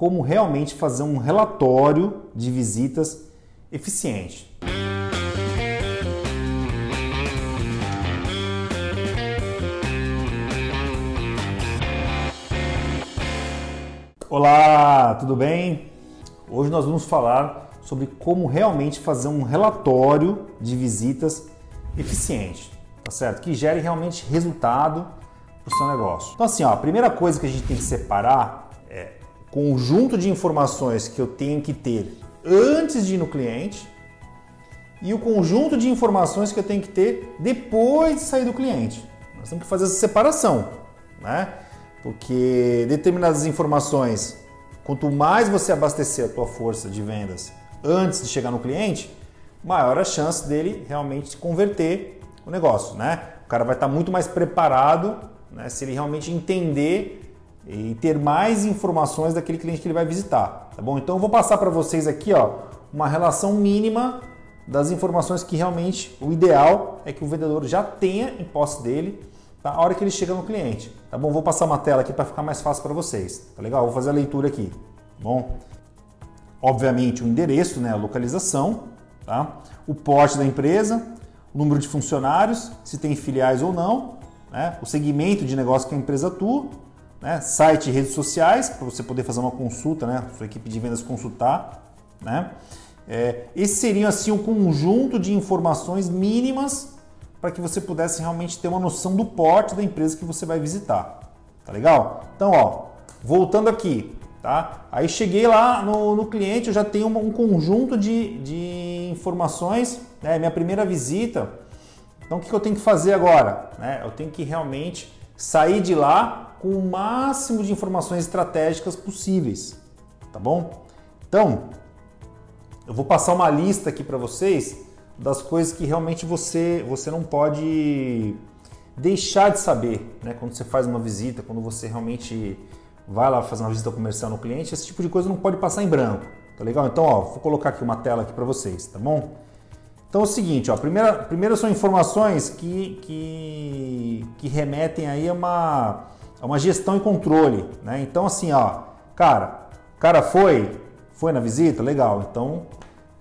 como realmente fazer um relatório de visitas eficiente. Olá, tudo bem? Hoje nós vamos falar sobre como realmente fazer um relatório de visitas eficiente, tá certo? Que gere realmente resultado para o seu negócio. Então assim, ó, a primeira coisa que a gente tem que separar conjunto de informações que eu tenho que ter antes de ir no cliente e o conjunto de informações que eu tenho que ter depois de sair do cliente. Nós temos que fazer essa separação, né? Porque determinadas informações, quanto mais você abastecer a tua força de vendas antes de chegar no cliente, maior a chance dele realmente converter o negócio, né? O cara vai estar muito mais preparado, né, se ele realmente entender e ter mais informações daquele cliente que ele vai visitar, tá bom? Então eu vou passar para vocês aqui, ó, uma relação mínima das informações que realmente o ideal é que o vendedor já tenha em posse dele tá? a hora que ele chega no cliente, tá bom? Vou passar uma tela aqui para ficar mais fácil para vocês, tá legal? Vou fazer a leitura aqui, tá bom? Obviamente o endereço, né, a localização, tá? O porte da empresa, o número de funcionários, se tem filiais ou não, né? O segmento de negócio que a empresa atua, né? site e redes sociais, para você poder fazer uma consulta, né? sua equipe de vendas consultar. Né? É, esses assim um conjunto de informações mínimas para que você pudesse realmente ter uma noção do porte da empresa que você vai visitar. Tá legal? Então, ó, voltando aqui, tá? Aí cheguei lá no, no cliente, eu já tenho um, um conjunto de, de informações, né? Minha primeira visita. Então, o que eu tenho que fazer agora? Né? Eu tenho que realmente sair de lá com o máximo de informações estratégicas possíveis, tá bom? Então, eu vou passar uma lista aqui para vocês das coisas que realmente você, você não pode deixar de saber, né? Quando você faz uma visita, quando você realmente vai lá fazer uma visita comercial no cliente, esse tipo de coisa não pode passar em branco, tá legal? Então, ó, vou colocar aqui uma tela aqui para vocês, tá bom? Então é o seguinte, ó, primeira, primeiro são informações que, que, que remetem aí a uma, a uma gestão e controle, né? Então assim, ó, cara, cara foi, foi na visita, legal. Então,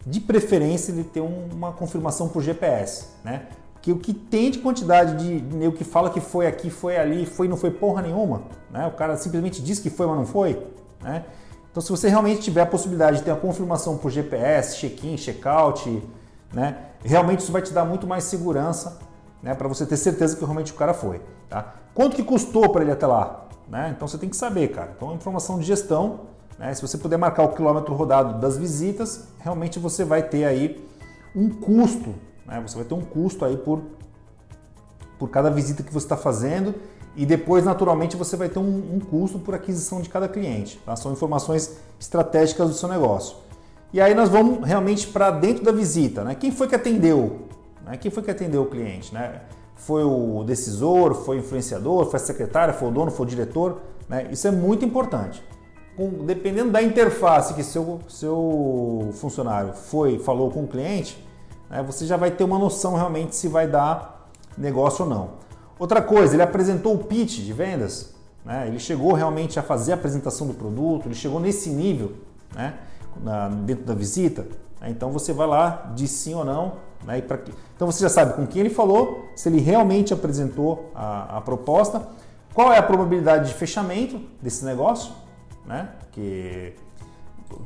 de preferência ele ter uma confirmação por GPS, né? Que o que tem de quantidade de o que fala que foi aqui, foi ali, foi não foi porra nenhuma, né? O cara simplesmente diz que foi, mas não foi, né? Então, se você realmente tiver a possibilidade de ter a confirmação por GPS, check-in, check-out, né? Realmente isso vai te dar muito mais segurança, né? Para você ter certeza que realmente o cara foi, tá? Quanto que custou para ele até lá, né? Então você tem que saber, cara. Então, informação de gestão, né? Se você puder marcar o quilômetro rodado das visitas, realmente você vai ter aí um custo, né? Você vai ter um custo aí por por cada visita que você está fazendo e depois, naturalmente, você vai ter um, um, custo por aquisição de cada cliente. Tá? São informações estratégicas do seu negócio. E aí nós vamos realmente para dentro da visita, né? Quem foi que atendeu? Né? Quem foi que atendeu o cliente, né? Foi o decisor, foi o influenciador, foi a secretária, foi o dono, foi o diretor, né? Isso é muito importante. Com, dependendo da interface que seu, seu funcionário foi, falou com o cliente, né? você já vai ter uma noção realmente se vai dar negócio ou não. Outra coisa, ele apresentou o pitch de vendas, né? Ele chegou realmente a fazer a apresentação do produto, ele chegou nesse nível, né? na, dentro da visita, né? então você vai lá, diz sim ou não. Né? Então você já sabe com quem ele falou, se ele realmente apresentou a, a proposta, qual é a probabilidade de fechamento desse negócio, né? que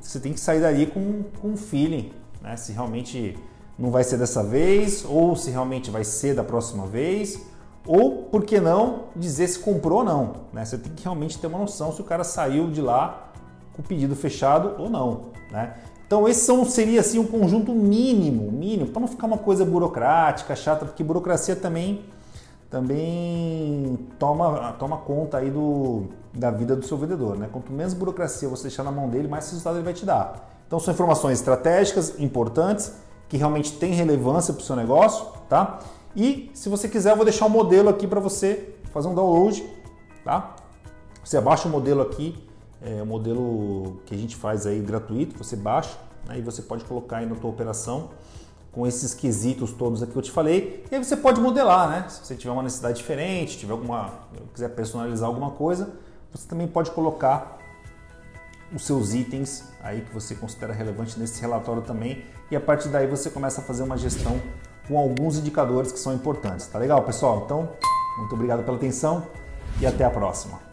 você tem que sair dali com, com um feeling, né? se realmente não vai ser dessa vez, ou se realmente vai ser da próxima vez, ou, por que não, dizer se comprou ou não. Né? Você tem que realmente ter uma noção se o cara saiu de lá com o pedido fechado ou não. Né? Então esse são, seria assim um conjunto mínimo, mínimo, para não ficar uma coisa burocrática, chata, porque burocracia também também toma, toma conta aí do, da vida do seu vendedor. Né? Quanto menos burocracia você deixar na mão dele, mais resultado ele vai te dar. Então são informações estratégicas, importantes, que realmente têm relevância para o seu negócio, tá? E se você quiser, eu vou deixar um modelo aqui para você fazer um download, tá? Você abaixa o modelo aqui é um modelo que a gente faz aí gratuito, você baixa né, e você pode colocar aí na tua operação com esses quesitos todos aqui que eu te falei. E aí você pode modelar, né? Se você tiver uma necessidade diferente, tiver alguma, quiser personalizar alguma coisa, você também pode colocar os seus itens aí que você considera relevante nesse relatório também e a partir daí você começa a fazer uma gestão com alguns indicadores que são importantes. Tá legal, pessoal? Então, muito obrigado pela atenção e até a próxima.